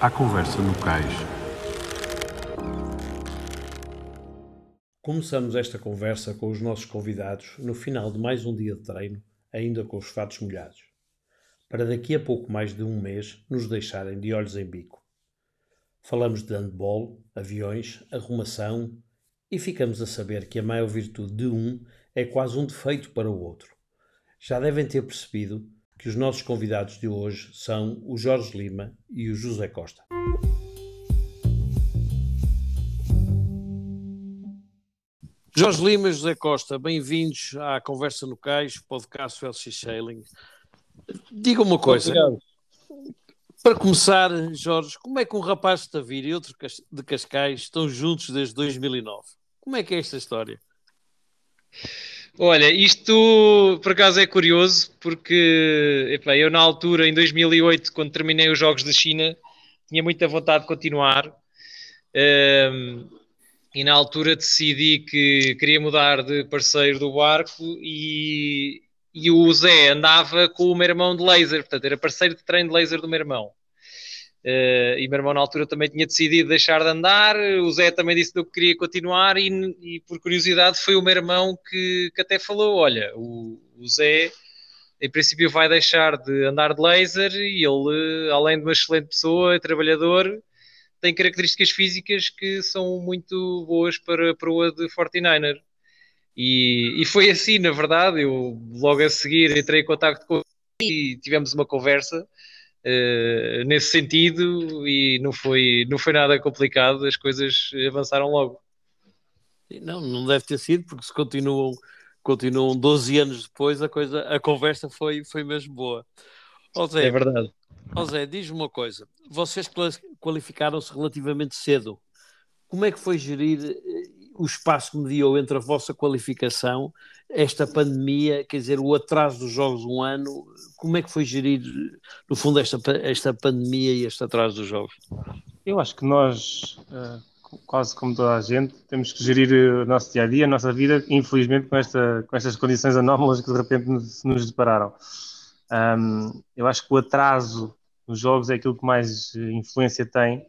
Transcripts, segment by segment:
à conversa no cais. Começamos esta conversa com os nossos convidados no final de mais um dia de treino, ainda com os fatos molhados, para daqui a pouco mais de um mês nos deixarem de olhos em bico. Falamos de handball, aviões, arrumação e ficamos a saber que a maior virtude de um é quase um defeito para o outro. Já devem ter percebido que os nossos convidados de hoje são o Jorge Lima e o José Costa. Jorge Lima e José Costa, bem-vindos à Conversa no Cais, podcast LX Sailing. Diga uma coisa. Obrigado. Para começar, Jorge, como é que um rapaz de Tavira e outro de Cascais estão juntos desde 2009? Como é que é esta história? Olha, isto por acaso é curioso, porque eu na altura, em 2008, quando terminei os Jogos da China, tinha muita vontade de continuar. Um, e na altura decidi que queria mudar de parceiro do barco e, e o Zé andava com o meu irmão de laser, portanto era parceiro de treino de laser do meu irmão. Uh, e meu irmão na altura também tinha decidido deixar de andar, o Zé também disse que queria continuar e, e, por curiosidade foi o meu irmão que, que até falou, olha, o, o, Zé em princípio vai deixar de andar de laser e ele, além de uma excelente pessoa, trabalhador, tem características físicas que são muito boas para, para o de 49er. E, e foi assim, na verdade, eu logo a seguir entrei em contato com ele e tivemos uma conversa uh, nesse sentido e não foi, não foi nada complicado, as coisas avançaram logo. Não, não deve ter sido, porque se continuam, continuam 12 anos depois, a, coisa, a conversa foi, foi mesmo boa. Zé, é verdade. Zé, diz-me uma coisa. Vocês qualificaram-se relativamente cedo. Como é que foi gerir eh, o espaço que mediou entre a vossa qualificação, esta pandemia, quer dizer, o atraso dos jogos um ano, como é que foi gerir, no fundo, esta, esta pandemia e este atraso dos jogos? Eu acho que nós, eh, quase como toda a gente, temos que gerir o nosso dia a dia, a nossa vida, infelizmente, com, esta, com estas condições anómalas que de repente nos, nos depararam. Um, eu acho que o atraso nos jogos é aquilo que mais influência tem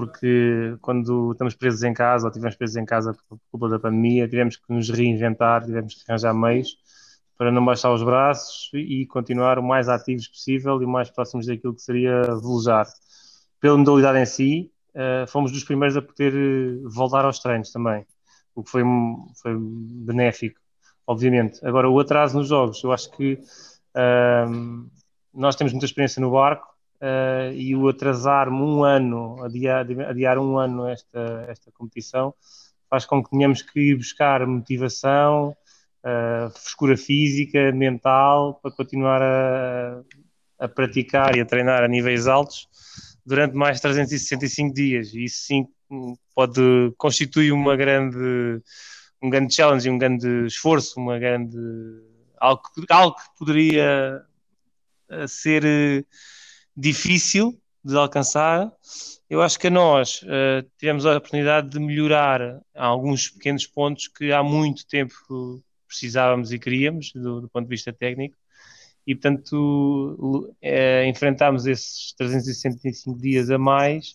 porque quando estamos presos em casa, ou estivemos presos em casa por culpa da pandemia, tivemos que nos reinventar, tivemos que arranjar meios para não baixar os braços e continuar o mais ativos possível e o mais próximos daquilo que seria velejar. Pela modalidade em si, uh, fomos dos primeiros a poder eh, voltar aos treinos também, o que foi, foi benéfico, obviamente. Agora, o atraso nos jogos, eu acho que uh, nós temos muita experiência no barco, uh, e o atrasar-me um ano, adiar, adiar um ano esta, esta competição, faz com que tenhamos que ir buscar motivação, uh, frescura física, mental, para continuar a, a praticar e a treinar a níveis altos durante mais 365 dias. E isso sim pode constituir uma grande, um grande challenge, um grande esforço, uma grande algo, algo que poderia eh, ser difícil de alcançar. Eu acho que nós uh, tivemos a oportunidade de melhorar alguns pequenos pontos que há muito tempo precisávamos e queríamos, do, do ponto de vista técnico, e portanto uh, enfrentámos esses 365 dias a mais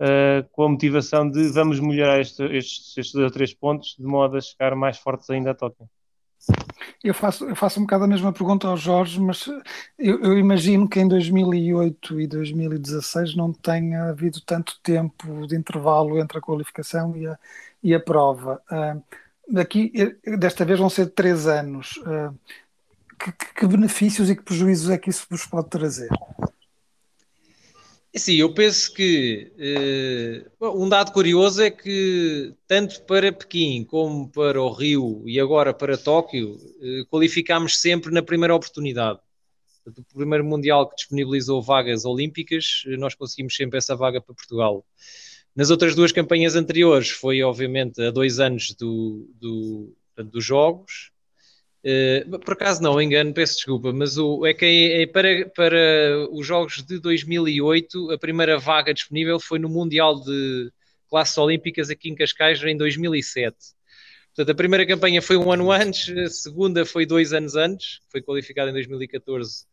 uh, com a motivação de vamos melhorar este, estes, estes dois ou três pontos de modo a chegar mais fortes ainda a Tóquio. Eu faço, eu faço um bocado a mesma pergunta ao Jorge, mas eu, eu, imagino que em 2008 e 2016 não tenha havido tanto tempo de intervalo entre a qualificação e a, e a prova. Uh, daqui, desta vez vão ser três anos. Uh, que, que benefícios e que prejuízos é que isso vos pode trazer? Sim, eu penso que uh, um dado curioso é que tanto para Pequim como para o Rio e agora para Tóquio uh, qualificámos sempre na primeira oportunidade. O primeiro Mundial que disponibilizou vagas olímpicas, eh, nós conseguimos sempre essa vaga para Portugal. Nas outras duas campanhas anteriores foi obviamente a dois anos do, do, dos Jogos Uh, por acaso não, engano, peço desculpa, mas o, é que é, é para, para os Jogos de 2008 a primeira vaga disponível foi no Mundial de Classes Olímpicas aqui em Cascais em 2007. Portanto, a primeira campanha foi um ano antes, a segunda foi dois anos antes, foi qualificada em 2014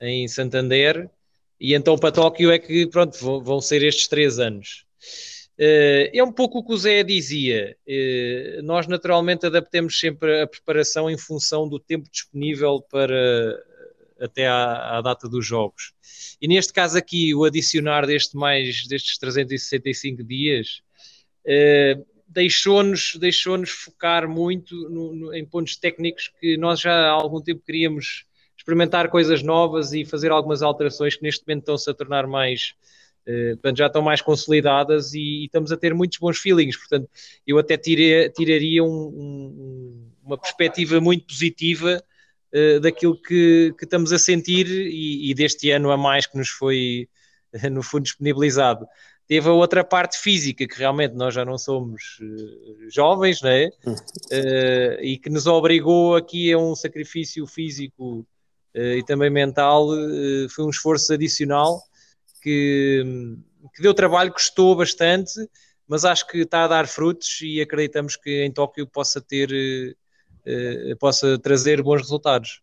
em Santander, E então para Tóquio é que pronto, vão, vão ser estes três anos. Uh, é um pouco o que o Zé dizia. Uh, nós naturalmente adaptemos sempre a preparação em função do tempo disponível para até à, à, data dos jogos. E neste caso aqui, o adicionar deste mais destes 365 dias uh, deixou-nos deixou focar muito no, no, em pontos técnicos que nós já há algum tempo queríamos experimentar coisas novas e fazer algumas alterações que neste momento estão-se a tornar mais Uh, portanto, já estão mais consolidadas e, e, estamos a ter muitos bons feelings. Portanto, eu até tiraria um, um, uma perspectiva muito positiva uh, daquilo que, que, estamos a sentir e, e, deste ano a mais que nos foi, no fundo, disponibilizado teve a outra parte física, que realmente nós já não somos jovens, é? Uh, e que nos obrigou aqui a um sacrifício físico e também mental, foi um esforço adicional que, que deu trabalho, custou bastante, mas acho que está a dar frutos e acreditamos que em Tóquio possa ter, possa trazer bons resultados.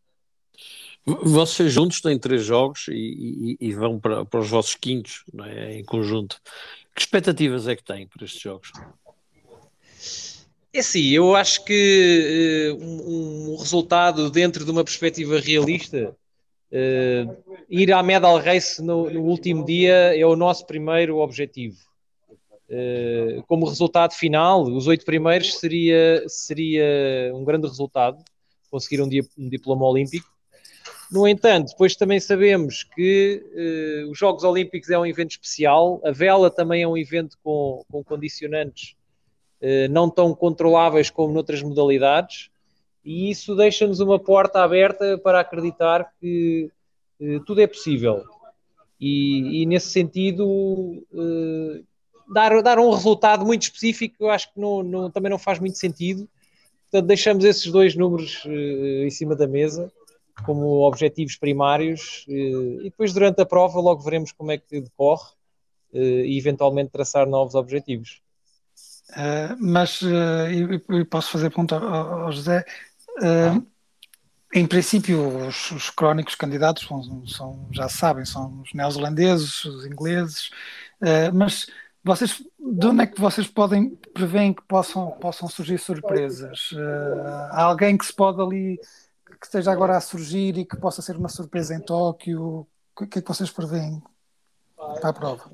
Vocês juntos têm três jogos e, e, e vão para, para, os vossos quintos é? em conjunto. Que expectativas é que têm para estes jogos? É assim, eu acho que uh, um, um, resultado dentro de uma perspectiva realista, uh, ir à medal race no, no, último dia é o nosso primeiro objetivo. Uh, como resultado final, os oito primeiros seria, seria um grande resultado, conseguir um, dia, um diploma olímpico. No entanto, depois também sabemos que uh, os Jogos Olímpicos é um evento especial, a vela também é um evento com, com condicionantes não tão controláveis como noutras modalidades, e isso deixa-nos uma porta aberta para acreditar que uh, tudo é possível. E, e nesse sentido, dar, dar um resultado muito específico, eu acho que não, não, também não faz muito sentido. Portanto, deixamos esses dois números em cima da mesa como objetivos primários eh, e depois durante a prova logo veremos como é que decorre eh, e eventualmente traçar novos objetivos. Uh, mas uh, posso fazer pergunta ao, ao José. Uh, em princípio, os, os crónicos candidatos são, são, já sabem, são os neozelandeses, os ingleses, mas vocês, de onde é que vocês podem preveem que possam, possam surgir surpresas? há alguém que se pode ali que esteja agora a surgir e que possa ser uma surpresa em Tóquio? O que é que vocês preveem para a prova?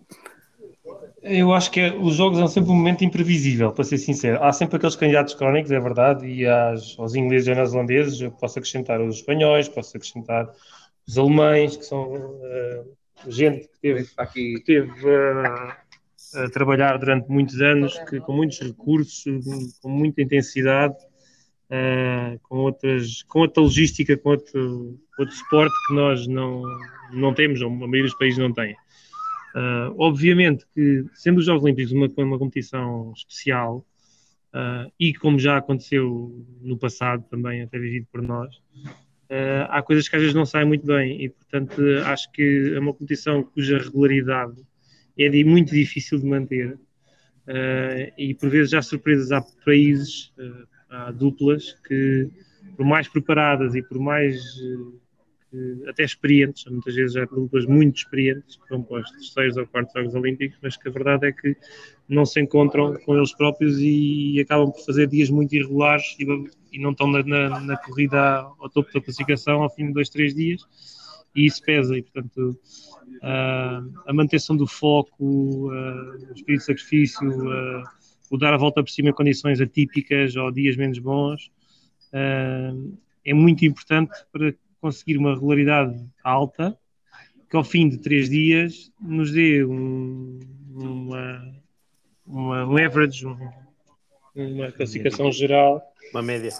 Eu acho que é, os jogos são sempre um momento imprevisível, para ser sincero. Há sempre aqueles candidatos crónicos, é verdade, e às, aos ingleses e aos neozelandeses, eu posso acrescentar os espanhóis, posso acrescentar os alemães, que são uh, gente que teve, que teve uh, a trabalhar durante muitos anos, que, com muitos recursos, com muita intensidade, uh, com, outras, com outra logística, com outro, outro suporte que nós não, não temos, ou a maioria dos países não tem. Uh, obviamente que, sendo os Jogos Olímpicos uma, uma competição especial, uh, e como já aconteceu no passado também, até vivido por nós, uh, há coisas que às vezes não saem muito bem, e portanto acho que é uma competição cuja regularidade é de, muito difícil de manter, e por vezes há surpresas, há países, há duplas que, por mais preparadas e por mais até experientes, muitas vezes há duplas muito experientes que vão para os terceiros ou quartos Jogos Olímpicos, mas que a verdade é que não se encontram com eles próprios e, acabam por fazer dias muito irregulares e, e não estão na, na, na, corrida ao topo da classificação ao fim de dois, três dias e isso pesa e portanto uh, a manutenção do foco, uh, o espírito de sacrifício, uh, o dar a volta por cima em condições atípicas ou dias menos bons é muito importante para conseguir uma regularidade alta que ao fim de três dias nos dê um, uma, uma, um average, um, uma classificação geral. Uma média.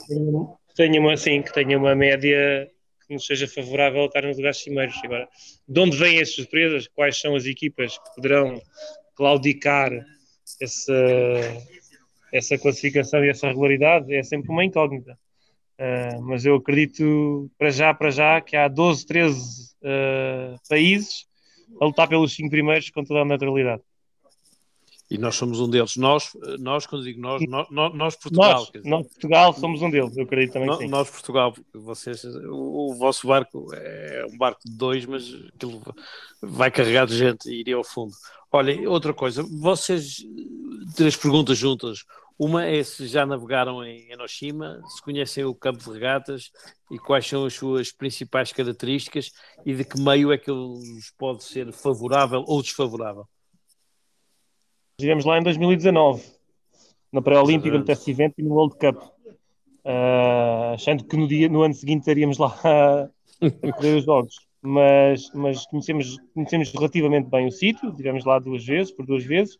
Tenha uma, sim, que tenha uma média que nos seja favorável a estar nos lugares cimeiros. Agora, de onde vêm as surpresas? Quais são as equipas que poderão claudicar essa, essa classificação e essa regularidade é sempre uma incógnita. Uh, mas eu acredito para já, para já, que há 12, 13 uh, países a lutar pelos cinco primeiros com toda a naturalidade. E nós somos um deles. Nós, nós quando digo nós, nós, nós Portugal. Nós, dizer, nós, Portugal, somos um deles, eu acredito também nós, Portugal, vocês, o, o, vosso barco é um barco de dois, mas aquilo vai carregar de gente e iria ao fundo. Olha, outra coisa, vocês, três perguntas juntas. Uma é se já navegaram em Enoshima, se conhecem o campo de regatas e quais são as suas principais características e de que meio é que ele pode ser favorável ou desfavorável. Estivemos lá em 2019, na pré-olímpica, no teste evento e no World Cup. Uh, achando que no, dia, no ano seguinte estaríamos lá a, correr os jogos. Mas, mas conhecemos, conhecemos relativamente bem o sítio, estivemos lá duas vezes, por duas vezes.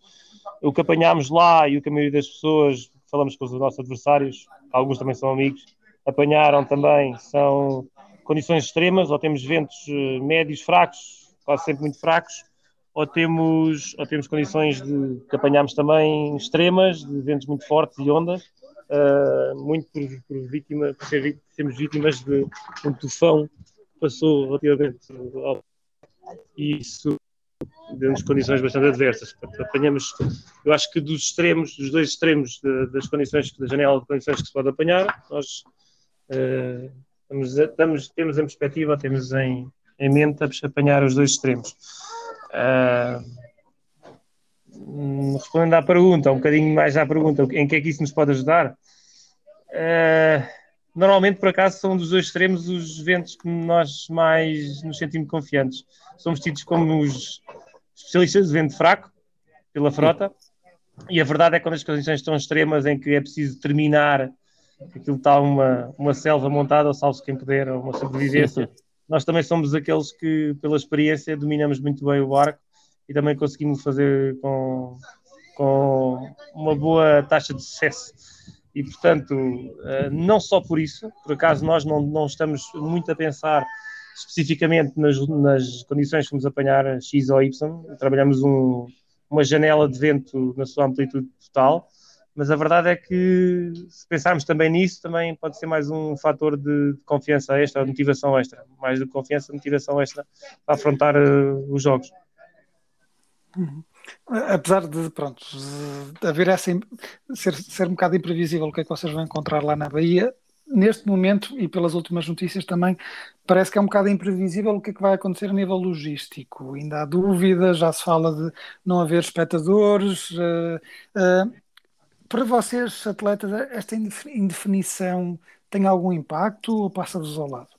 O que apanhámos lá e o que a maioria das pessoas, falamos com os nossos adversários, alguns também são amigos, apanharam também, são condições extremas, ou temos ventos eh, médios fracos, quase sempre muito fracos, ou temos, ou temos condições de, que apanhamos também extremas, de ventos muito fortes e ondas, uh, muito por, por, vítima, por ser, sermos vítimas de um tufão passou relativamente ao, e isso deu-nos condições bastante adversas. Apanhamos, eu acho que dos extremos, dos dois extremos de, das condições, da janela de condições que se pode apanhar, nós uh, estamos, estamos, temos em perspectiva, temos em, em mente apanhar os dois extremos. Uh, respondendo à pergunta, um bocadinho mais à pergunta, em que é que isso nos pode ajudar? Uh, normalmente, por acaso, são dos dois extremos os ventos que nós mais nos sentimos confiantes. Somos tidos como os especialistas de vento fraco pela frota, e a verdade é que quando as condições estão extremas, em que é preciso terminar, aquilo está uma, uma selva montada, ou salvo quem puder, ou uma sobrevivência nós também somos aqueles que, pela experiência, dominamos muito bem o barco e também conseguimos fazer com, com uma boa taxa de sucesso. E, portanto, eh, não só por isso, por acaso nós não, não estamos muito a pensar especificamente nas, nas condições que vamos apanhar X ou Y, trabalhamos um, uma janela de vento na sua amplitude total, mas a verdade é que se pensarmos também nisso, também pode ser mais um fator de, confiança extra, de motivação extra, mais do que confiança, motivação extra para afrontar uh, os jogos. Uhum. Apesar de, pronto, de haver essa, ser, ser um bocado imprevisível o que é que vocês vão encontrar lá na Bahia, neste momento e pelas últimas notícias também parece que é um bocado imprevisível o que é que vai acontecer a nível logístico. Ainda há dúvidas, já se fala de não haver espectadores. Uh, uh, para vocês, atletas, esta indefinição tem algum impacto ou passa-vos ao lado?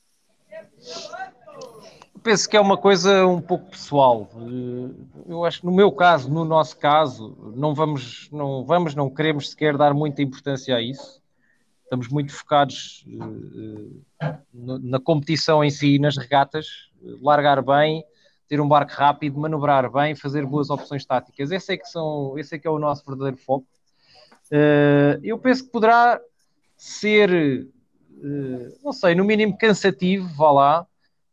Penso que é uma coisa um pouco pessoal. Eh, eu acho que no meu caso, no nosso caso, não vamos, não vamos, não queremos sequer dar muita importância a isso. Estamos muito focados uh, na competição em si, nas regatas, largar bem, ter um barco rápido, manobrar bem, fazer boas opções táticas. Esse é que são, esse é que é o nosso verdadeiro foco. Eu penso que poderá ser, não sei, no mínimo cansativo, vá lá,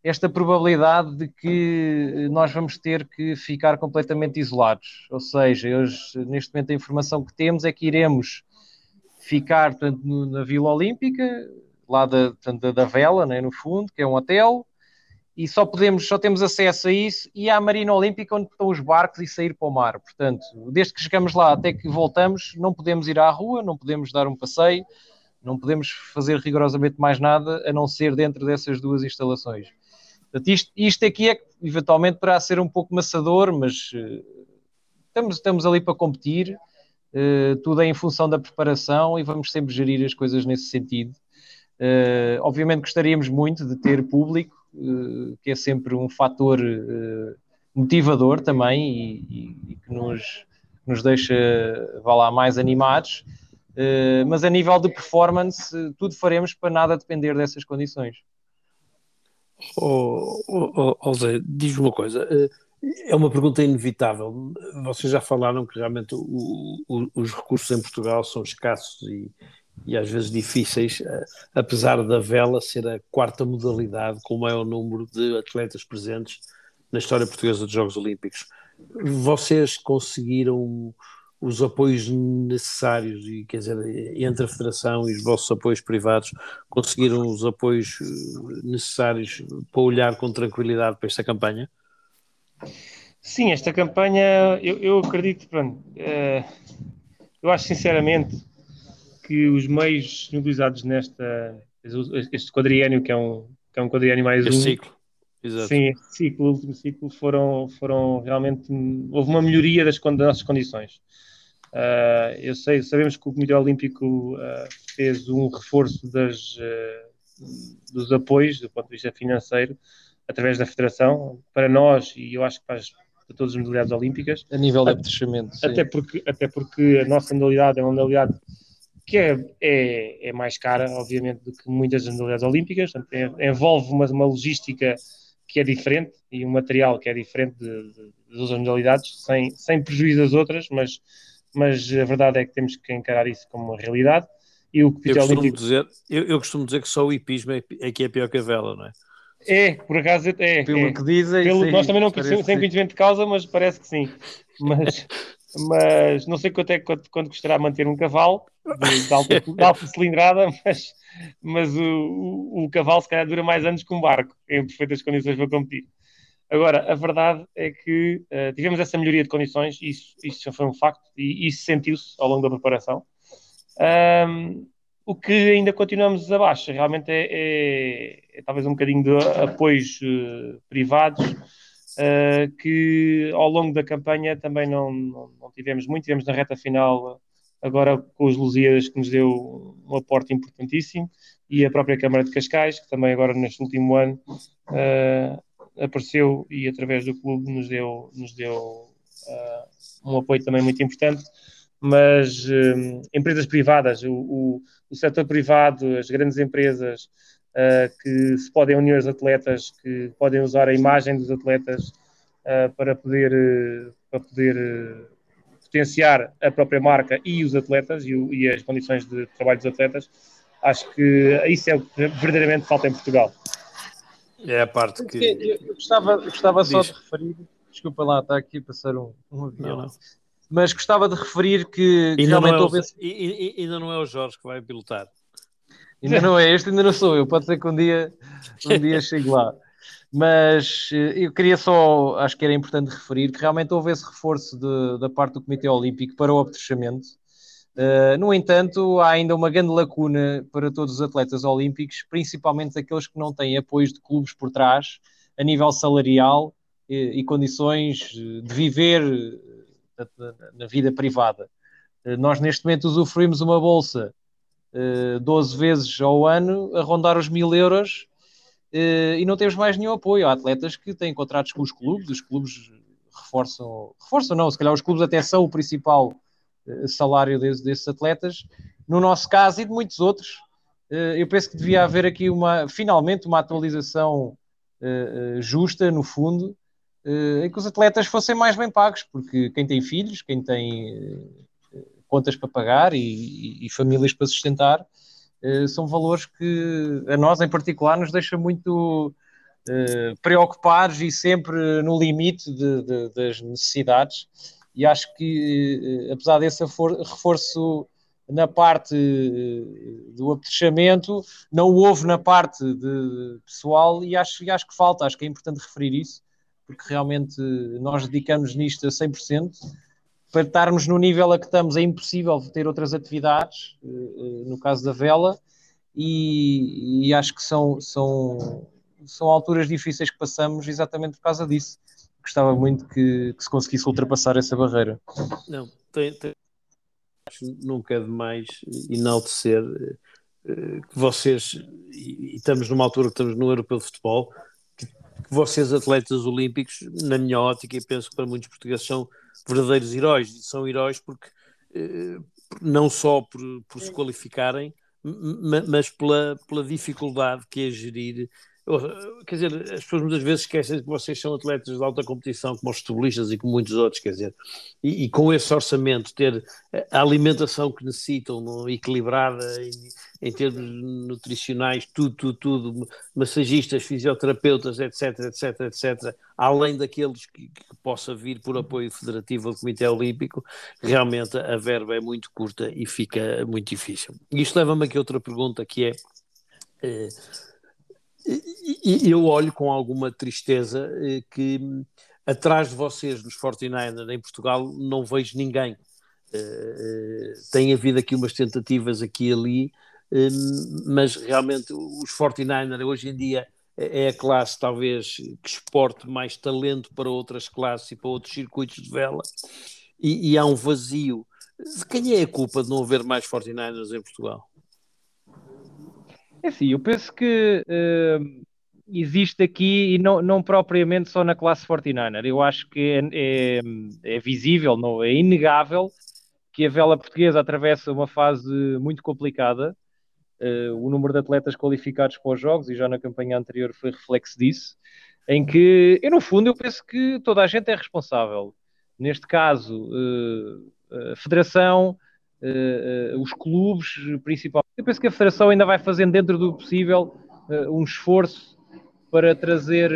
esta probabilidade de que nós vamos ter que ficar completamente isolados. Ou seja, hoje, neste momento, a informação que temos é que iremos ficar portanto, no, na Vila Olímpica, lá da, portanto, da Vela, né, no fundo, que é um hotel, e só podemos, só temos acesso a isso e à Marina Olímpica onde estão os barcos e sair para o mar. Portanto, desde que chegamos lá até que voltamos, não podemos ir à rua, não podemos dar um passeio, não podemos fazer rigorosamente mais nada a não ser dentro dessas duas instalações. Portanto, isto, isto aqui é que eventualmente poderá ser um pouco maçador, mas uh, estamos, estamos ali para competir, uh, tudo é em função da preparação e vamos sempre gerir as coisas nesse sentido. Uh, obviamente gostaríamos muito de ter público, uh, que é sempre um fator motivador também e, e, e, que nos, nos deixa, vá lá, mais animados. mas a nível de performance, tudo faremos para nada depender dessas condições. Oh, oh, oh Zé, diz uma coisa. É uma pergunta inevitável. Vocês já falaram que realmente o, o, os recursos em Portugal são escassos e, e às vezes difíceis, eh, apesar da vela ser a quarta modalidade com o maior número de atletas presentes na história portuguesa dos Jogos Olímpicos. Vocês conseguiram os apoios necessários e quer dizer entre a federação e os vossos apoios privados conseguiram os apoios eh, necessários para olhar com tranquilidade para esta campanha? Sim, esta campanha, eu, eu acredito, pronto, uh, eu acho sinceramente que os meios utilizados nesta, este quadriênio, que é um, que é um quadriênio mais este um, ciclo. Exato. Sim, este ciclo, o último ciclo, foram, foram realmente, houve uma melhoria das, das nossas condições. Uh, eu sei, sabemos que o Comitê Olímpico uh, fez um reforço das, uh, dos apoios do ponto de vista financeiro através da Federação para nós e eu acho que para, as, para todas as modalidades olímpicas. A nível de apetrechamento. Até porque, até porque a nossa modalidade é uma modalidade que é, é, é mais cara, obviamente, do que muitas das modalidades olímpicas, portanto, envolve uma, uma logística que é diferente e um material que é diferente de, de, das outras modalidades, sem, sem prejuízo das outras, mas mas a verdade é que temos que encarar isso como uma realidade. E o eu, costumo Olímpico... dizer, eu, eu, costumo dizer que só o hipismo é, é que é pior que a vela, não é? É, por acaso é. Pelo é. que dizem, Pelo, sim, Nós também não conhecemos sem conhecimento de causa, mas parece que sim. Mas, mas não sei quanto é quanto, quanto custará manter um cavalo de, de, alta, de alta, cilindrada, mas, mas o, o, o, cavalo se calhar dura mais anos que um barco, em perfeitas condições para competir. Agora, a verdade é que uh, tivemos essa melhoria de condições, isso, isso já foi um facto, e isso sentiu-se ao longo da preparação. Um, o que ainda continuamos abaixo, realmente é, é, é talvez um bocadinho de apoios uh, privados, uh, que ao longo da campanha também não, não, não, tivemos muito, tivemos na reta final agora com os Lusíadas que nos deu um aporte importantíssimo, e a própria Câmara de Cascais, que também agora neste último ano uh, apareceu e através do clube nos deu, nos deu uh, um apoio também muito importante. Mas empresas privadas, o, o, o, setor privado, as grandes empresas que se podem unir aos atletas, que podem usar a imagem dos atletas uh, para poder, para poder potenciar a própria marca e os atletas e, o, e as condições de trabalho dos atletas, acho que isso é o que verdadeiramente falta em Portugal. É a parte que. Eu, eu gostava, eu gostava só de referir. Desculpa lá, está aqui a passar um, um avião. Não, não. Mas gostava de referir que. Ainda não, é o, esse... ainda não é o Jorge que vai pilotar. Ainda não é este, ainda não sou eu. Pode ser que um dia, um dia chegue lá. Mas eh, eu queria só, acho que era importante referir que realmente houve esse reforço de, da parte do Comitê Olímpico para o apetrechamento Uh, no entanto, há ainda uma grande lacuna para todos os atletas olímpicos, principalmente aqueles que não têm apoios de clubes por trás, a nível salarial e, e condições de viver na, na vida privada. Uh, nós, neste momento, usufruímos uma bolsa uh, 12 vezes ao ano, a rondar os mil euros, uh, e não temos mais nenhum apoio. Há atletas que têm contratos com os clubes, os clubes reforçam, reforçam não, se calhar os clubes até são o principal eh, salário desses, atletas. No nosso caso e de muitos outros, eh, eu penso que devia haver aqui uma, finalmente, uma atualização eh, justa, no fundo, em que os atletas fossem mais bem pagos, porque quem tem filhos, quem tem contas para pagar e, e, famílias para sustentar, são valores que a nós, em particular, nos deixa muito preocupados e sempre no limite de, de, das necessidades. E acho que, eh, apesar desse reforço na parte eh, do apetrechamento, não houve na parte de pessoal e acho, e acho que falta, acho que é importante referir isso, porque realmente nós dedicamos nisto a 100%, para estarmos no nível a que estamos é impossível ter outras atividades, eh, no caso da vela, e, e acho que são, são, são alturas difíceis que passamos exatamente por causa disso gostava muito que, que se conseguisse ultrapassar essa barreira. Não, tem, tem... nunca é demais enaltecer uh, que vocês, e, estamos numa altura que estamos no Europeu de Futebol, vocês, atletas olímpicos, na minha ótica, e penso que para muitos portugueses, são verdadeiros heróis, e são heróis porque uh, não só por, por se qualificarem, mas pela, pela dificuldade que é gerir Quer dizer, as pessoas muitas vezes esquecem que vocês são atletas de alta competição, como os futebolistas e como muitos outros, quer dizer, e, e com esse orçamento, ter a alimentação que necessitam, no, equilibrada em, em, termos nutricionais, tudo, tudo, tudo, massagistas, fisioterapeutas, etc, etc, etc, além daqueles que, que possa vir por apoio federativo do Comitê Olímpico, realmente a verba é muito curta e fica muito difícil. Isto leva-me aqui a outra pergunta que é. Eh, e, eu olho com alguma tristeza eh, que atrás de vocês nos 49ers em Portugal não vejo ninguém. Uh, tem havido aqui umas tentativas aqui e ali, mas realmente os 49ers hoje em dia é a classe talvez que exporte mais talento para outras classes e para outros circuitos de vela e, e há um vazio. De quem é a culpa de não haver mais 49ers em Portugal? É assim, eu penso que uh, existe aqui, e não, não propriamente só na classe 49er, eu acho que é, é, é visível, não, é inegável que a vela portuguesa atravessa uma fase muito complicada. Uh, o número de atletas qualificados para os jogos, e já na campanha anterior foi reflexo disso, em que, eu, no fundo, eu penso que toda a gente é responsável. Neste caso, uh, a Federação, uh, os clubes, principalmente. Eu penso que a Federação ainda vai fazendo dentro do possível um esforço para trazer,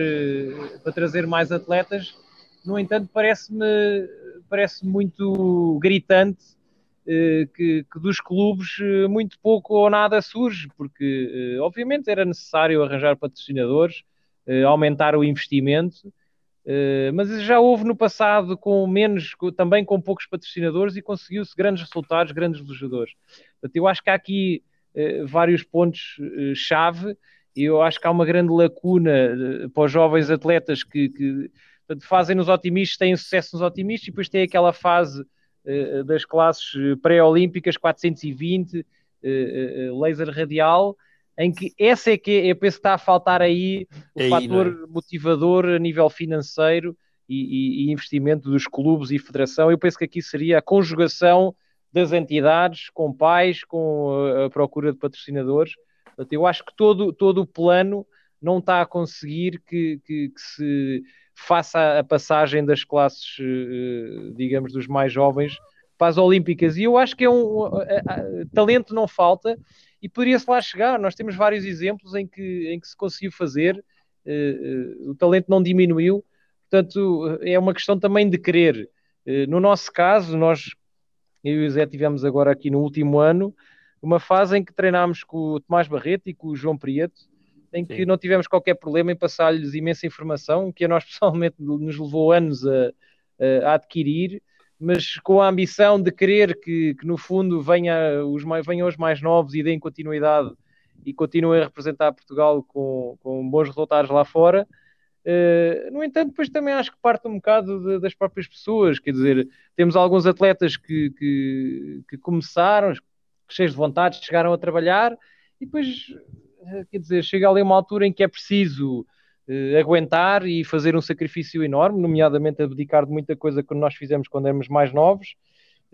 para trazer mais atletas. No entanto, parece-me parece muito gritante que, que, dos clubes muito pouco ou nada surge, porque obviamente era necessário arranjar patrocinadores, aumentar o investimento, mas já houve no passado com menos, também com poucos patrocinadores e conseguiu-se grandes resultados, grandes jogadores. Portanto, eu acho que há aqui uh, vários pontos-chave uh, e eu acho que há uma grande lacuna para os jovens atletas que, que portanto, fazem nos otimistas, têm sucesso nos otimistas e depois tem aquela fase das classes pré-olímpicas 420, laser radial, em que essa é que eu penso que está a faltar aí o aí, fator é? motivador a nível financeiro e, e, e, investimento dos clubes e federação. Eu penso que aqui seria a conjugação das entidades com pais, com a procura de patrocinadores. Portanto, eu acho que todo, todo o plano não está a conseguir que, que, que se faça a passagem das classes, eh, digamos, dos mais jovens para as Olímpicas. E eu acho que é um, talento não falta e poderia-se lá chegar. Nós temos vários exemplos em que, em que se conseguiu fazer, uh, uh, o talento não diminuiu, portanto, é uma questão também de querer. No nosso caso, nós, eu e o Zé, tivemos agora aqui no último ano uma fase em que treinámos com o Tomás Barreto e com o João Prieto, em que Sim. não tivemos qualquer problema em passar-lhes imensa informação, que a nós pessoalmente nos levou anos a, a adquirir mas com a ambição de querer que, que no fundo venha os, mais, venham os mais novos e deem continuidade e continuem a representar Portugal com, com bons resultados lá fora. Uh, no entanto, depois também acho que parte um bocado de, das próprias pessoas, quer dizer, temos alguns atletas que, que, que começaram cheios de vontade, chegaram a trabalhar e depois, uh, quer dizer, chega ali uma altura em que é preciso aguentar e fazer um sacrifício enorme, nomeadamente abdicar de muita coisa que nós fizemos quando éramos mais novos,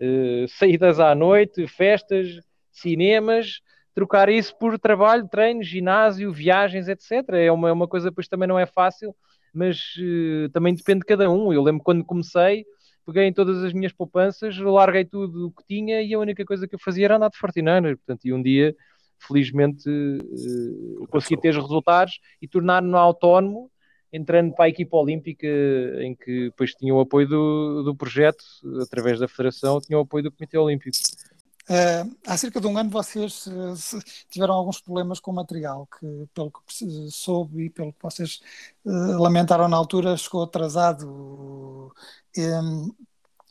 uh, saídas à noite, festas, cinemas, trocar isso por trabalho, treino, ginásio, viagens, etc. É uma, é uma coisa, pois também não é fácil, mas uh, também depende de cada um. Eu lembro quando comecei, peguei em todas as minhas poupanças, larguei tudo o que tinha e a única coisa que eu fazia era andar de Fortinano. Portanto, e um dia felizmente uh, consegui ter os resultados e tornar-me autónomo, entrando para a equipa olímpica, em que depois tinha o apoio do, do projeto, através da Federação, tinha o apoio do Comitê Olímpico. Uh, há cerca de um ano vocês uh, tiveram alguns problemas com o material, que pelo que soube e pelo que vocês uh, lamentaram na altura, chegou atrasado. Um,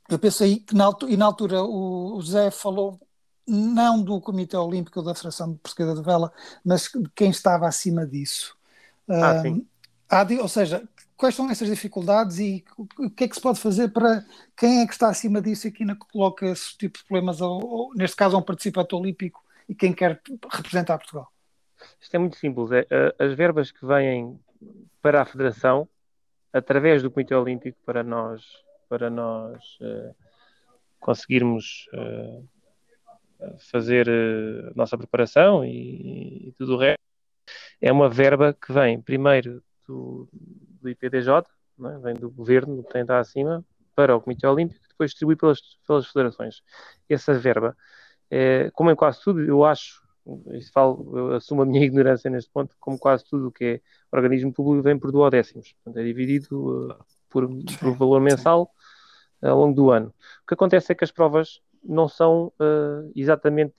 eu pensei que na, e na altura o, o Zé falou não do Comitê Olímpico da Federação de Portuguesa de Vela, mas de quem estava acima disso. Ah, sim. Há, ou seja, quais são essas dificuldades e o que é que se pode fazer para quem é que está acima disso e quem é coloca esse tipo de problemas, ou, ou, neste caso, a um participante olímpico e quem quer representar Portugal? Isto é muito simples. É, é, as verbas que vêm para a Federação, através do Comitê Olímpico, para nós, para nós uh, conseguirmos uh, fazer eh, a nossa preparação e, e, tudo o resto, é uma verba que vem primeiro do, do IPDJ, é? vem do governo, tem está acima, para o Comitê Olímpico, depois distribui pelas, pelas federações. Essa verba, é, como em quase tudo, eu acho, falo, eu assumo a minha ignorância neste ponto, como quase tudo o que é organismo público vem por duodécimos, portanto, é dividido uh, por, por valor mensal ao longo do ano. O que acontece é que as provas não são uh, exatamente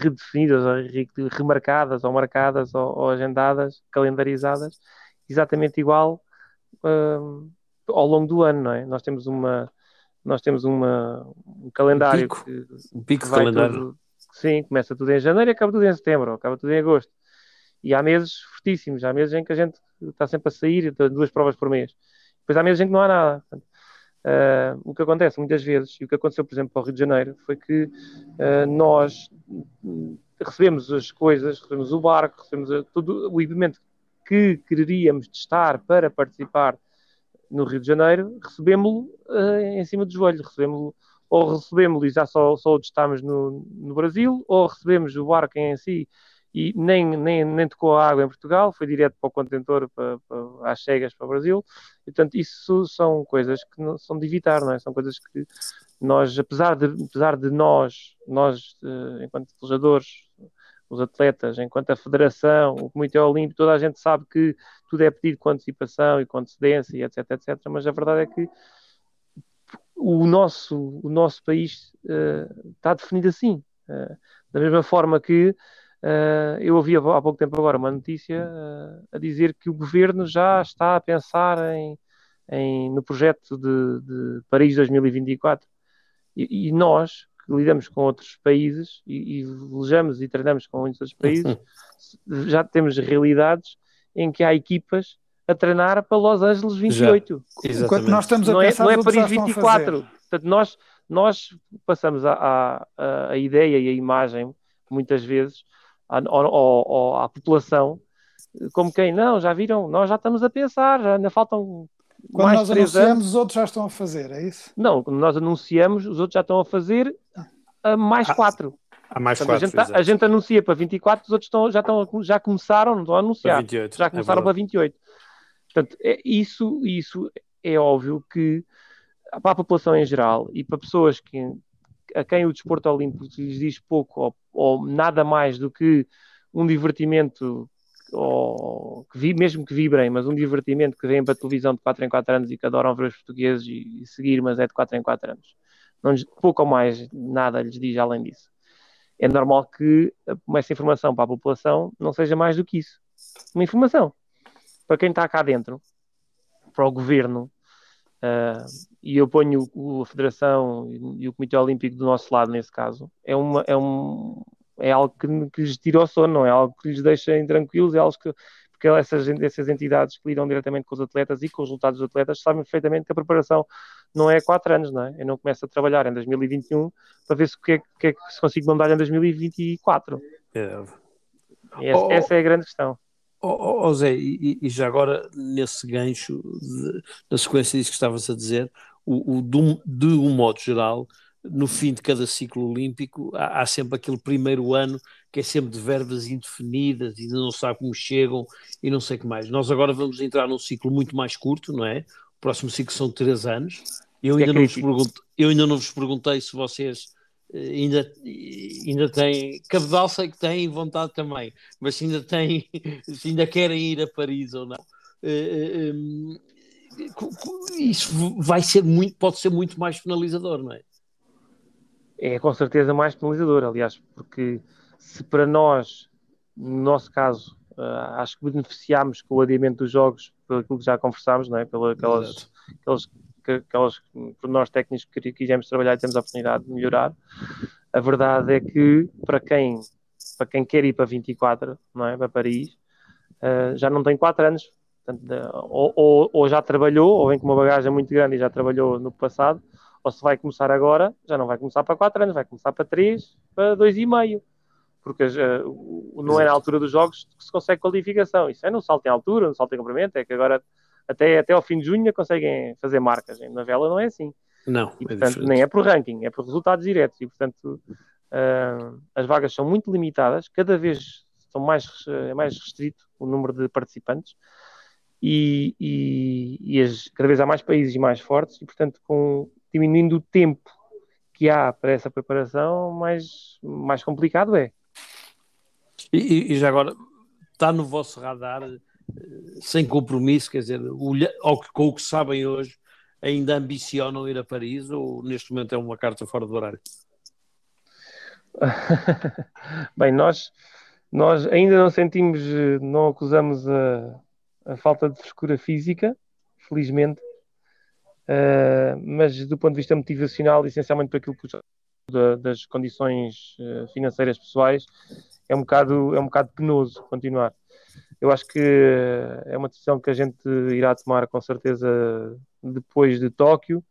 redefinidas, ou remarcadas, ou marcadas, ou, ou, agendadas, calendarizadas, exatamente igual uh, ao longo do ano, não é? Nós temos uma nós temos uma, um calendário um pico, que, um pico de calendário. Tudo, sim, começa tudo em janeiro e acaba tudo em setembro, acaba tudo em agosto. E há meses fortíssimos, há meses em que a gente está sempre a sair, duas provas por mês. Depois há meses em que não há nada. Uh, o que acontece muitas vezes, e o que aconteceu, por exemplo, para o Rio de Janeiro, foi que uh, nós recebemos as coisas, recebemos o barco, recebemos a, todo o equipamento que quereríamos testar para participar no Rio de Janeiro, recebemos-lo uh, em cima do joelho, recebemos ou recebemos-lo e já só, só o testamos no, no Brasil, ou recebemos o barco em si e nem, nem, nem tocou a água em Portugal, foi direto para o contentor, para, para, às cegas para o Brasil. E, portanto, isso são coisas que não, são de evitar, não é? São coisas que nós, apesar de, apesar de nós, nós, eh, enquanto pelejadores, os atletas, enquanto a federação, o Comitê Olímpico, toda a gente sabe que tudo é pedido com antecipação e com antecedência, etc, etc, mas a verdade é que o nosso, o nosso país uh, está definido assim. Uh, da mesma forma que uh, eu ouvi há pouco tempo agora uma notícia a dizer que o governo já está a pensar em, em no projeto de, de Paris 2024. E, e nós, que lidamos com outros países e, e velejamos e treinamos com muitos outros países, já temos realidades em que há equipas a treinar para Los Angeles 28. Já, Enquanto nós estamos a não pensar é, não é Paris 24. Portanto, nós, nós passamos a, a, a, ideia e a imagem, muitas vezes, à, à, à população, como quem, não, já viram, nós já estamos a pensar, já ainda faltam quando nós anunciamos, anos. os outros já estão a fazer, é isso? Não, quando nós anunciamos, os outros já estão a fazer a mais ah, quatro. Há mais Portanto, quatro. A gente, a gente, anuncia para 24, os outros estão, já, estão, já começaram, não estão a anunciar. 28, já é começaram é para 28. Portanto, é, isso, isso é óbvio que para a população em geral e para pessoas que, a quem o desporto olímpico lhes diz pouco ou, ou nada mais do que um divertimento ou que vi, mesmo que vibrem, mas um divertimento que vêm para a televisão de 4 em 4 anos e que adoram ver os portugueses e, e seguir, mas é de 4 em 4 anos. Não, pouco ou mais nada lhes diz além disso. É normal que essa informação para a população não seja mais do que isso. Uma informação. Para quem está cá dentro, para o governo, uh, e eu ponho o, a Federação e o Comitê Olímpico do nosso lado nesse caso, é, uma, é, um, é algo que, que lhes tira o sono, não é algo que lhes deixa intranquilos, é algo que, porque essas, essas entidades que lidam diretamente com os atletas e com os resultados dos atletas sabem perfeitamente que a preparação não é quatro anos, não é? Eu não começo a trabalhar em 2021 para ver se o que, é, que, é se consigo medalha em 2024. É. Essa, oh, essa, é a grande questão. Oh, oh, Zé, e, e, já agora nesse gancho, de, na sequência disso que estavas a dizer, o, o de, de um modo geral, no fim de cada ciclo olímpico, há, há, sempre aquele primeiro ano que é sempre de verbas indefinidas e não sabe como chegam e não sei o que mais. Nós agora vamos entrar num ciclo muito mais curto, não é? O próximo ciclo são três anos. Eu ainda, é não, vos pergunto, eu ainda não vos perguntei se vocês ainda, ainda têm, cabedal sei que têm vontade também, mas se ainda têm, se ainda querem ir a Paris ou não. Eh, eh, isso vai ser muito, pode ser muito mais penalizador, não é? é com certeza mais penalizador, aliás, porque se para nós, no nosso caso, acho que beneficiámos com o adiamento dos jogos pelo que já conversámos, não é? Pelas aquelas, aquelas, aquelas por nós técnicos que quisemos trabalhar e temos a oportunidade de melhorar. A verdade é que para quem, para quem quer ir para 24, não é? Para Paris, uh, já não tem 4 anos. Portanto, ou, ou, ou já trabalhou, ou vem com uma bagagem muito grande e já trabalhou no passado, ou se vai começar agora, já não vai começar para 4 anos, vai começar para 3, para 2,5. Porque uh, não é na altura dos jogos que se consegue qualificação. Isso é no salto em altura, no salto em comprimento, é que agora até, até ao fim de junho conseguem fazer marcas. Na vela não é assim. Não, e, é portanto, é nem é por ranking, é por resultados diretos. E, portanto, uh, as vagas são muito limitadas, cada vez são mais, é mais restrito o número de participantes. E, e, e as, cada vez há mais países e mais fortes, e portanto, com, diminuindo o tempo que há para essa preparação, mais, mais complicado é. E, e já agora, está no vosso radar, eh, sem compromisso, quer dizer, ao que, com o que sabem hoje, ainda ambicionam ir a Paris ou neste momento é uma carta fora do horário? Bem, nós, nós ainda não sentimos, não acusamos a, a falta de frescura física, felizmente, Uh, mas do ponto de vista motivacional, essencialmente por aquilo que da, das condições uh, financeiras pessoais, é um bocado, é um bocado penoso continuar. Eu acho que é uma decisão que a gente irá tomar com certeza depois de Tóquio,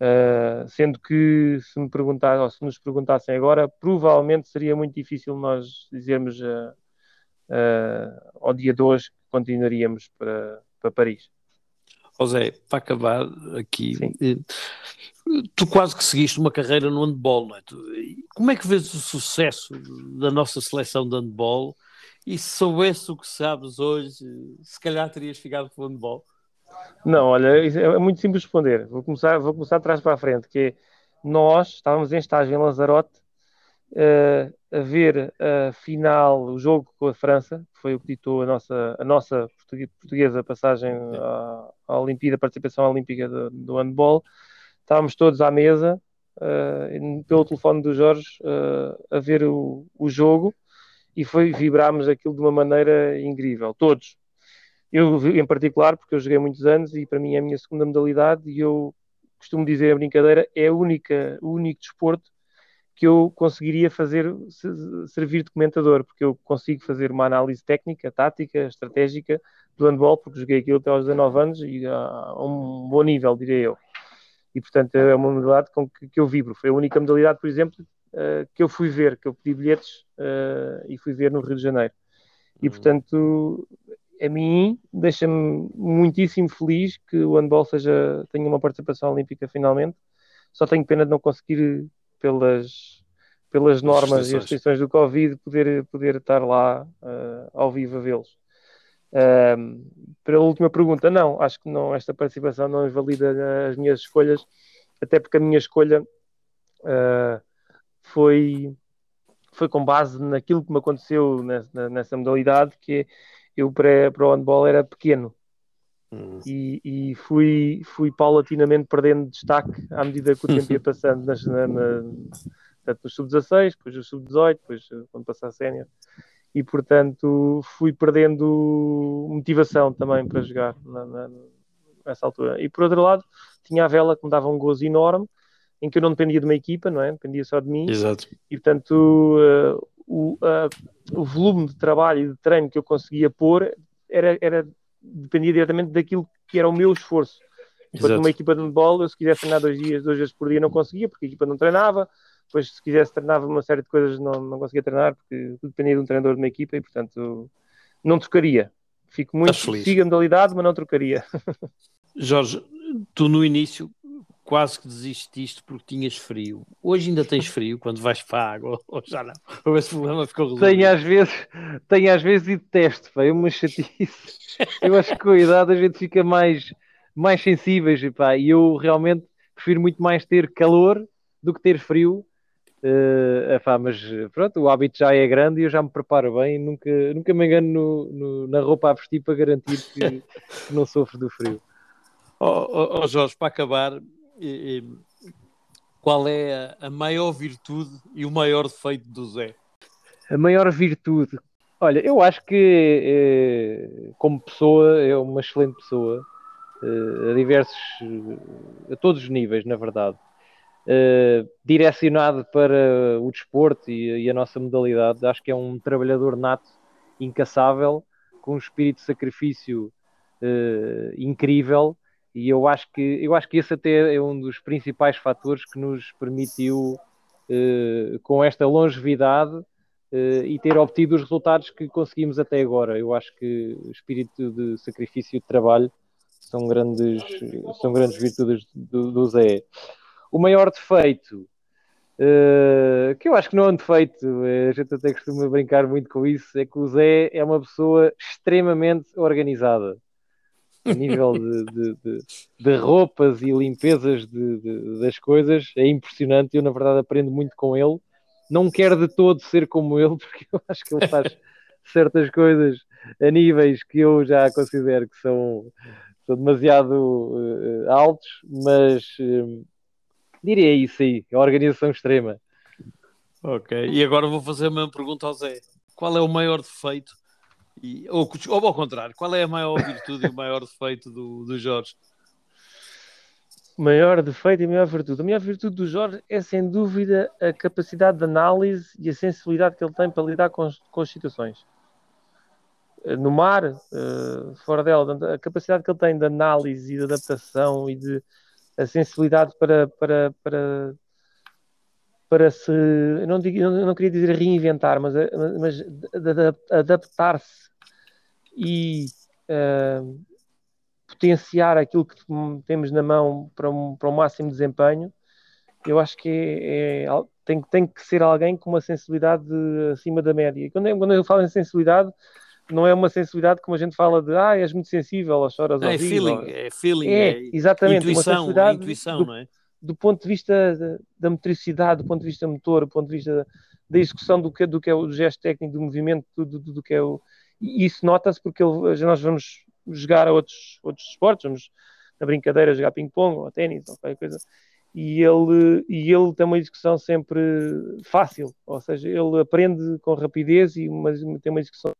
uh, sendo que se me perguntar, ou se nos perguntassem agora, provavelmente seria muito difícil nós dizermos uh, uh, ao dia de hoje que continuaríamos para, para Paris. José, para acabar aqui, Sim. Eh, tu quase que seguiste uma carreira no handball, não é? Como é que vês o sucesso da nossa seleção de handball? E se soubesse o que sabes hoje, se calhar terias ficado com o handball? Não, olha, é muito simples responder. Vou começar, vou começar de trás para a frente, que é, nós estávamos em estágio em Lanzarote uh, a ver a final, o jogo com a França, que foi o que ditou a nossa, a nossa portuguesa passagem à, à Olimpíada, participação olímpica do, do handball. Estávamos todos à mesa, uh, pelo telefone do Jorge, uh, a ver o, o jogo e foi vibrámos aquilo de uma maneira incrível, todos. Eu, em particular, porque eu joguei muitos anos e para mim é a minha segunda modalidade e eu costumo dizer a brincadeira, é a única, o único desporto que eu conseguiria fazer servir de comentador, porque eu consigo fazer uma análise técnica, tática, estratégica do handball, porque joguei aquilo até aos 19 anos e a um bom nível, diria eu. E portanto é uma modalidade com que, que eu vibro. Foi a única modalidade, por exemplo, uh, que eu fui ver, que eu pedi bilhetes uh, e fui ver no Rio de Janeiro. E uhum. portanto, a mim deixa-me muitíssimo feliz que o handball seja, tenha uma participação olímpica finalmente. Só tenho pena de não conseguir pelas, pelas normas e restrições do Covid, poder, poder estar lá uh, ao vivo a vê-los. Uh, para a última pergunta, não, acho que não, esta participação não invalida as minhas escolhas, até porque a minha escolha uh, foi, foi com base naquilo que me aconteceu nessa, nessa modalidade, que é, eu para, para o handball era pequeno, Hum. E, e, fui, fui paulatinamente perdendo destaque à medida que o tempo ia passando nas, na, na, tanto no sub-16, depois no sub-18, depois eh, quando passar a sénior. E portanto fui perdendo motivação também para jogar na, na, nessa altura. E por outro lado, tinha a vela que me dava um gozo enorme, em que eu não dependia de uma equipa, não é? Dependia só de mim. Exato. E portanto uh, o, uh, o volume de trabalho e de treino que eu conseguia pôr era, era dependia diretamente daquilo que era o meu esforço. Enquanto uma equipa de handball, eu se quisesse treinar dois dias, duas vezes por dia, não conseguia, porque a equipa não treinava. Depois, se quisesse, treinava uma série de coisas, não, não conseguia treinar, porque tudo dependia de um treinador de uma equipa e, portanto, não trocaria. Fico muito, siga a modalidade, mas não trocaria. Jorge, tu no início quase que desististe porque tinhas frio. Hoje ainda tens frio quando vais para a água, ou já não? Ou esse problema ficou resolvido? Tenho às vezes, tenho às vezes e detesto, pá, é uma chatice. Eu acho que com a idade a gente fica mais, mais sensíveis, pá, e eu realmente prefiro muito mais ter calor do que ter frio. Uh, epá, mas pronto, o hábito já é grande e eu já me preparo bem, nunca, nunca me engano no, no, na roupa a vestir para garantir que, que não sofro do frio. Oh, oh, oh Jorge, para acabar, qual é a, maior virtude e o maior defeito do Zé? A maior virtude. Olha, eu acho que eh, como pessoa é uma excelente pessoa eh, a diversos, a todos os níveis, na verdade. Direcionado para o desporto e, a nossa modalidade, acho que é um trabalhador nato, incansável, com um espírito de sacrifício incrível e eu acho que eu acho que esse até é um dos principais fatores que nos permitiu eh, com esta longevidade eh, e ter obtido os resultados que conseguimos até agora. Eu acho que o espírito de sacrifício e de trabalho são grandes são grandes virtudes do, do Zé. O maior defeito Uh, que eu acho que não é um defeito, a gente até costuma brincar muito com isso, é que o Zé é uma pessoa extremamente organizada a nível de, de, de, de, roupas e limpezas das coisas é impressionante. Eu, na verdade, aprendo muito com ele. Não quero de todo ser como ele, porque eu acho que ele faz certas coisas a níveis que eu já considero que são, são demasiado uh, altos, mas uh, diria isso aí, a organização extrema. Ok, e agora vou fazer a mesma pergunta ao Zé. Qual é o maior defeito e, ou, ou ao contrário, qual é a maior virtude e o maior defeito do, do Jorge? Maior defeito e maior virtude. A maior virtude do Jorge é, sem dúvida, a capacidade de análise e a sensibilidade que ele tem para lidar com, com as situações. Eh, no mar, uh, fora dela, a capacidade que ele tem de análise e de adaptação e de a sensibilidade para, para, para, para se, eu não, digo, eu não queria dizer reinventar, mas, mas adaptar-se e uh, potenciar aquilo que temos na mão para um, para um máximo desempenho, eu acho que é, é, tem, tem que ser alguém com uma sensibilidade acima da média. Quando, eu, quando eu falo em sensibilidade, não é uma sensibilidade como a gente fala de ah, és muito sensível, ou choras ao é feeling, é feeling, é, é exatamente, intuição, uma sensibilidade intuição, do, não é? Do ponto de vista da, da motricidade, do ponto de vista motor, do ponto de vista da, da execução do que, do que é o gesto técnico, do movimento, do, do, do que é o. E isso nota-se porque ele, nós vamos jogar a outros, outros esportes, vamos na brincadeira jogar ping-pong ou ténis ou qualquer coisa, e ele, e ele tem uma execução sempre fácil, ou seja, ele aprende com rapidez e uma, tem uma execução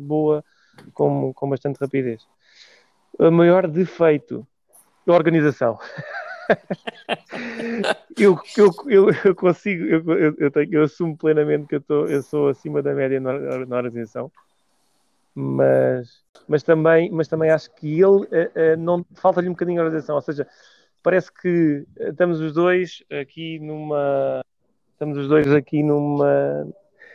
boa com, com bastante rapidez. O maior defeito, a organização. eu, eu, eu, eu, consigo, eu, eu, tenho, eu assumo plenamente que eu, tô, eu sou acima da média na, organização mas, mas, também, mas também acho que ele uh, uh, não falta-lhe um bocadinho de organização, ou seja, parece que estamos os dois aqui numa estamos os dois aqui numa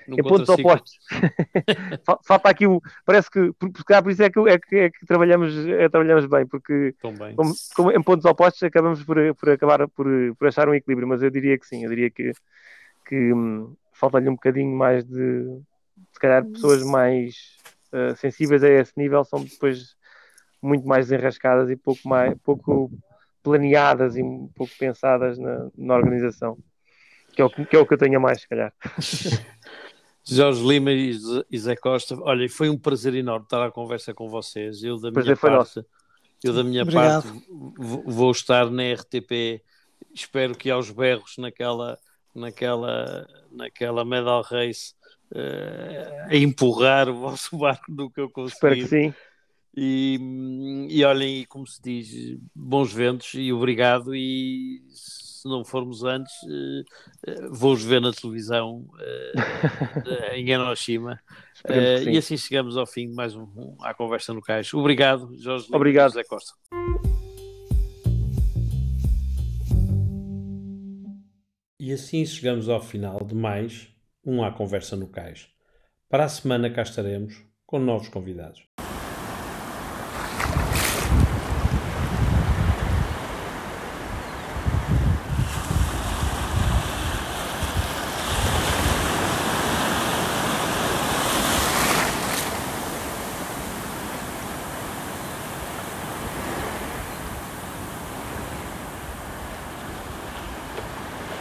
Num em pontos opostos. falta aqui o parece que por, por isso é que, é que, é que trabalhamos, é, trabalhamos bem, porque bem. Como, como, em pontos opostos acabamos por, por acabar por, por achar um equilíbrio, mas eu diria que sim, eu diria que, que hum, falta-lhe um bocadinho mais de se calhar pessoas mais uh, sensíveis a esse nível são depois muito mais desenrascadas e pouco, mais, pouco planeadas e um pouco pensadas na, na organização, que é, o, que é o que eu tenho a mais, se calhar. Jorge Lima e Zé Costa, olha, foi um prazer enorme estar à conversa com vocês. Eu da minha parte, nosso. eu da minha Obrigado. parte vou estar na RTP. Espero que aos berros naquela naquela naquela medal race uh, a empurrar o vosso barco do que eu consegui. Espero que sim. E, e olhem, como se diz, bons ventos e obrigado. E se não formos antes, uh, vou-os ver na televisão uh, em Hiroshima. E assim chegamos ao fim de mais um, um à conversa no cais. Obrigado, Jorge Obrigado. José Costa. E assim chegamos ao final de mais um À Conversa no Cais. Para a semana cá estaremos com novos convidados.